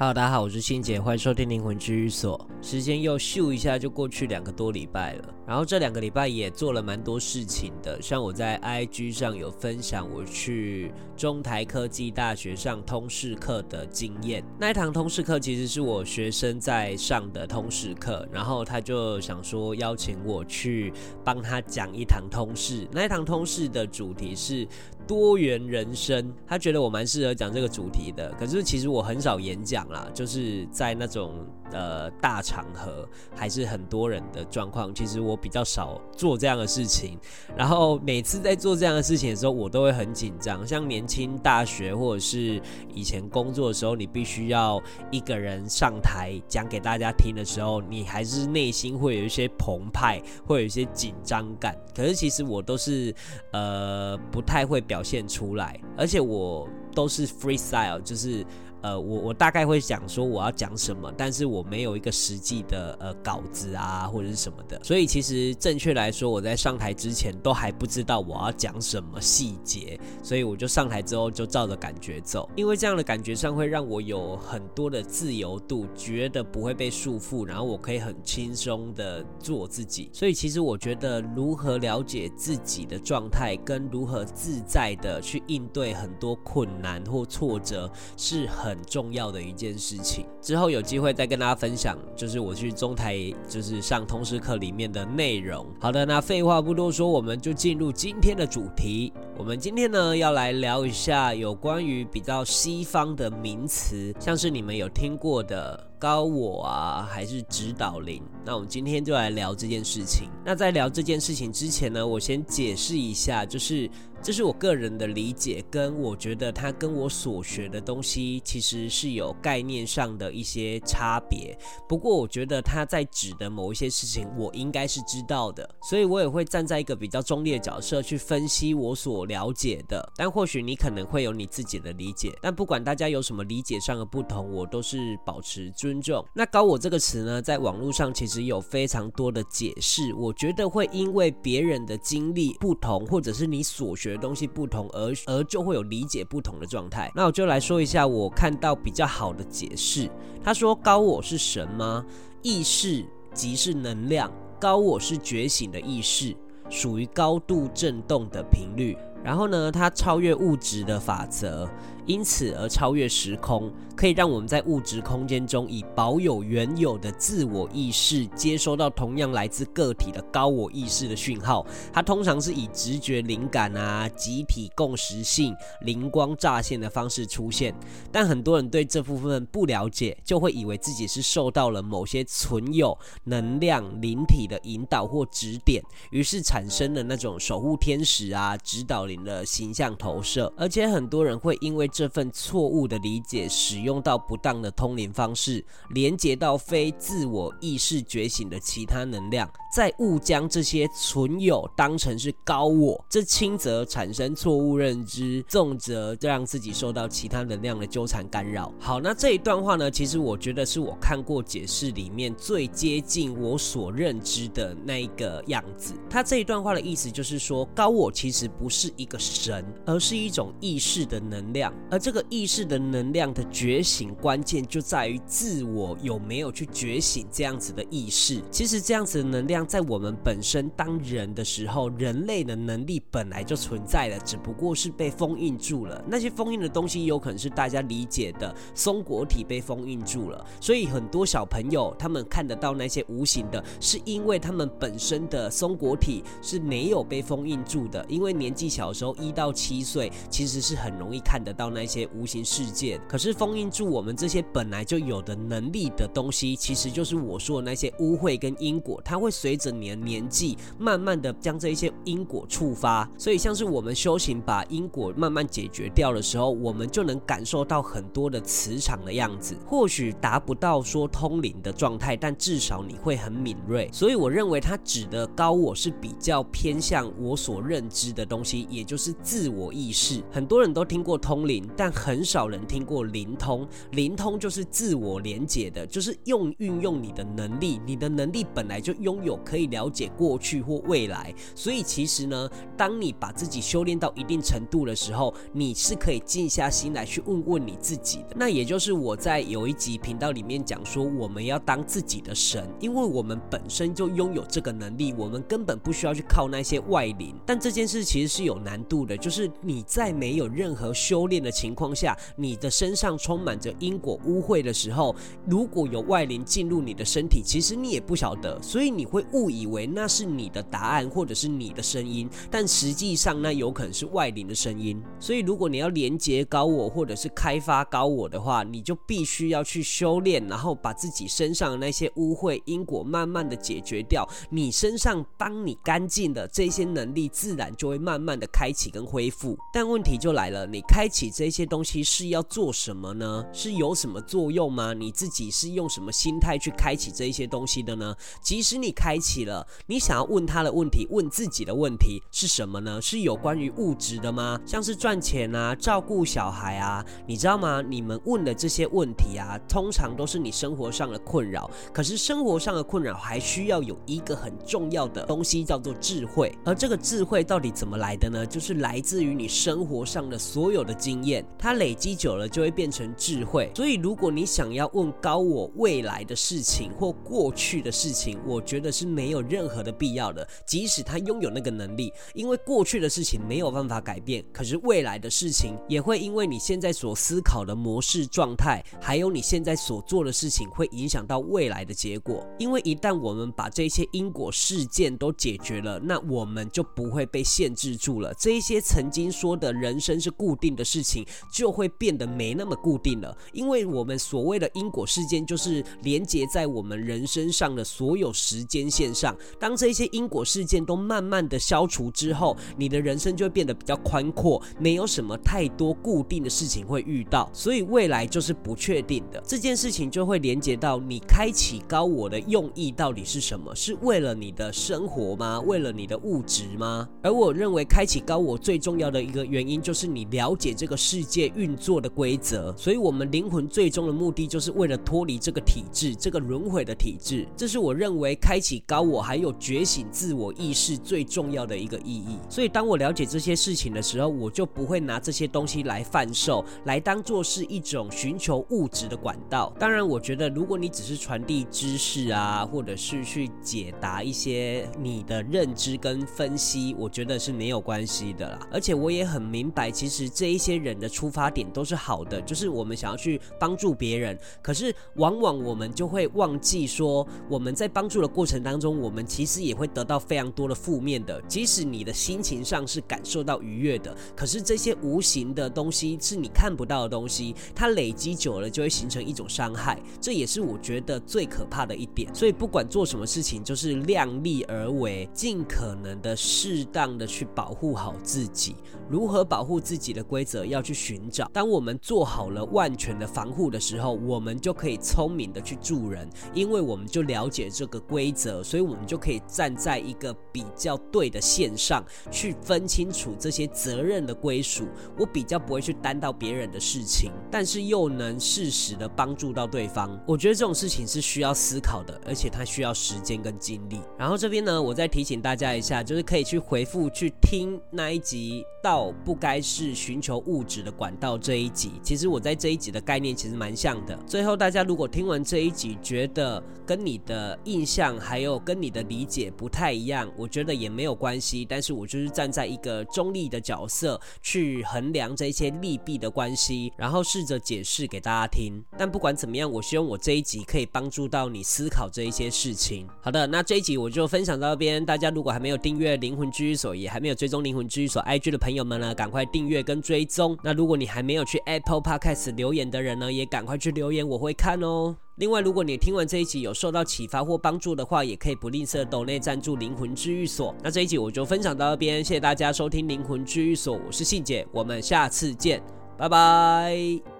Hello，大家好，我是欣姐，欢迎收听灵魂治愈所。时间又咻一下就过去两个多礼拜了，然后这两个礼拜也做了蛮多事情的，像我在 IG 上有分享我去中台科技大学上通识课的经验。那一堂通识课其实是我学生在上的通识课，然后他就想说邀请我去帮他讲一堂通识。那一堂通识的主题是多元人生，他觉得我蛮适合讲这个主题的。可是其实我很少演讲啦，就是在那种呃大场合还是很多人的状况，其实我比较少做这样的事情。然后每次在做这样的事情的时候，我都会很紧张。像年轻大学或者是以前工作的时候，你必须要一个人上台讲给大家听的时候，你还是内心会有一些澎湃，会有一些紧张感。可是其实我都是呃不太会表。现出来，而且我都是 freestyle，就是。呃，我我大概会讲说我要讲什么，但是我没有一个实际的呃稿子啊或者是什么的，所以其实正确来说，我在上台之前都还不知道我要讲什么细节，所以我就上台之后就照着感觉走，因为这样的感觉上会让我有很多的自由度，觉得不会被束缚，然后我可以很轻松的做自己。所以其实我觉得如何了解自己的状态，跟如何自在的去应对很多困难或挫折是很。很重要的一件事情，之后有机会再跟大家分享，就是我去中台就是上通识课里面的内容。好的，那废话不多说，我们就进入今天的主题。我们今天呢要来聊一下有关于比较西方的名词，像是你们有听过的。高我啊，还是指导灵？那我们今天就来聊这件事情。那在聊这件事情之前呢，我先解释一下，就是这是我个人的理解，跟我觉得它跟我所学的东西其实是有概念上的一些差别。不过我觉得他在指的某一些事情，我应该是知道的，所以我也会站在一个比较中立的角色去分析我所了解的。但或许你可能会有你自己的理解，但不管大家有什么理解上的不同，我都是保持尊重。那高我这个词呢，在网络上其实有非常多的解释。我觉得会因为别人的经历不同，或者是你所学的东西不同，而而就会有理解不同的状态。那我就来说一下我看到比较好的解释。他说，高我是神吗？意识即是能量，高我是觉醒的意识，属于高度振动的频率。然后呢，它超越物质的法则。因此而超越时空，可以让我们在物质空间中以保有原有的自我意识，接收到同样来自个体的高我意识的讯号。它通常是以直觉、灵感啊、集体共识性、灵光乍现的方式出现。但很多人对这部分不了解，就会以为自己是受到了某些存有能量灵体的引导或指点，于是产生了那种守护天使啊、指导灵的形象投射。而且很多人会因为这份错误的理解，使用到不当的通灵方式，连接到非自我意识觉醒的其他能量，再误将这些存有当成是高我，这轻则产生错误认知，重则让自己受到其他能量的纠缠干扰。好，那这一段话呢，其实我觉得是我看过解释里面最接近我所认知的那一个样子。他这一段话的意思就是说，高我其实不是一个神，而是一种意识的能量。而这个意识的能量的觉醒关键就在于自我有没有去觉醒这样子的意识。其实这样子的能量在我们本身当人的时候，人类的能力本来就存在了，只不过是被封印住了。那些封印的东西有可能是大家理解的松果体被封印住了。所以很多小朋友他们看得到那些无形的，是因为他们本身的松果体是没有被封印住的。因为年纪小的时候一到七岁，其实是很容易看得到那。些无形世界，可是封印住我们这些本来就有的能力的东西，其实就是我说的那些污秽跟因果，它会随着你的年纪，慢慢的将这一些因果触发。所以像是我们修行把因果慢慢解决掉的时候，我们就能感受到很多的磁场的样子。或许达不到说通灵的状态，但至少你会很敏锐。所以我认为它指的高我是比较偏向我所认知的东西，也就是自我意识。很多人都听过通灵。但很少人听过灵通。灵通就是自我连结的，就是用运用你的能力，你的能力本来就拥有可以了解过去或未来。所以其实呢，当你把自己修炼到一定程度的时候，你是可以静下心来去问问你自己的。那也就是我在有一集频道里面讲说，我们要当自己的神，因为我们本身就拥有这个能力，我们根本不需要去靠那些外灵。但这件事其实是有难度的，就是你在没有任何修炼的的情况下，你的身上充满着因果污秽的时候，如果有外灵进入你的身体，其实你也不晓得，所以你会误以为那是你的答案或者是你的声音，但实际上那有可能是外灵的声音。所以如果你要连接高我或者是开发高我的话，你就必须要去修炼，然后把自己身上的那些污秽因果慢慢的解决掉。你身上当你干净的这些能力，自然就会慢慢的开启跟恢复。但问题就来了，你开启这些东西是要做什么呢？是有什么作用吗？你自己是用什么心态去开启这一些东西的呢？即使你开启了，你想要问他的问题，问自己的问题是什么呢？是有关于物质的吗？像是赚钱啊，照顾小孩啊，你知道吗？你们问的这些问题啊，通常都是你生活上的困扰。可是生活上的困扰还需要有一个很重要的东西，叫做智慧。而这个智慧到底怎么来的呢？就是来自于你生活上的所有的经验，它累积久了就会变成智慧。所以，如果你想要问高我未来的事情或过去的事情，我觉得是没有任何的必要的。即使他拥有那个能力，因为过去的事情没有办法改变，可是未来的事情也会因为你现在所思考的模式状态，还有你现在所做的事情，会影响到未来的结果。因为一旦我们把这些因果事件都解决了，那我们就不会被限制住了。这一些曾经说的人生是固定的事情，就会变得没那么固定了。因为我们所谓的因果事件，就是连接在我们人身上的所有时间线上。当这些因果事件都慢慢的消除之后，你的人生就会变得比较宽阔，没有什么太多固定的事情会遇到。所以未来就是不确定的。这件事情就会连接到你开启高我的用意到底是什么？是为了你的生活吗？为了你的物质吗？而我认为开启高我最重要的一个原因，就是你了解这个世界运作的规则。所以，我们灵魂最终的目的，就是为了脱离这个体制，这个轮回的体制。这是我认为开启高我还有觉醒自我意识最重要的一个意义。所以，当我了解这些事情的时候，我就不会拿这些东西来贩售，来当做是一种寻求物质的管道。当然，我觉得如果你只是传递知识啊，或者是去解答一些你的认知跟分析，我觉得是没有关系的啦。而且我也很明白，其实这一些人的出发点都是好的，就是我们想要去帮助别人。可是往往我们就会忘记说，我们在帮助的过程当中，我们其实也会得到非常多的负面的。即使你的心情上是感受到愉悦的，可是这些无形的东西是你看不到的东西，它累积久了就会形成一种伤害。这也是我觉得最可怕的一点。所以不管做什么事情，就是量力而为，尽可能的适当的去保护好自己。如何保护自己的规则要去寻找。当我们做好了万全的防护的时候，我们就可以聪明的去助人，因为我们就了解这个规则，所以我们就可以站在一个比较对的线上去分清楚这些责任的归属。我比较不会去担到别人的事情，但是又能适时的帮助到对方。我觉得这种事情是需要思考的，而且它需要时间跟精力。然后这边呢，我再提醒大家一下，就是可以去回复去听那一集到不该是寻求物质的管道这一集。其实我在这一集的概念其实蛮像的。最后大家如果听完这一集觉得跟你的印象还有跟你的理解不太一样，我觉得也没有关系。但是我就是站在一个中立的角色去衡量这些利弊的关系，然后试着解释给大家听。但不管怎么样，我希望我这一集可以帮助到你思考这一些事情。好的，那这一集我就分享到这边。大家如果还没有订阅灵魂居所，也还没有追踪灵魂居所 IG 的朋友们呢，赶快订阅跟追踪。那如果你还没有去 Apple Podcast 留言的人呢，也赶快去留言，我会看哦。另外，如果你听完这一集有受到启发或帮助的话，也可以不吝啬抖内赞助灵魂治愈所。那这一集我就分享到这边，谢谢大家收听灵魂治愈所，我是信姐，我们下次见，拜拜。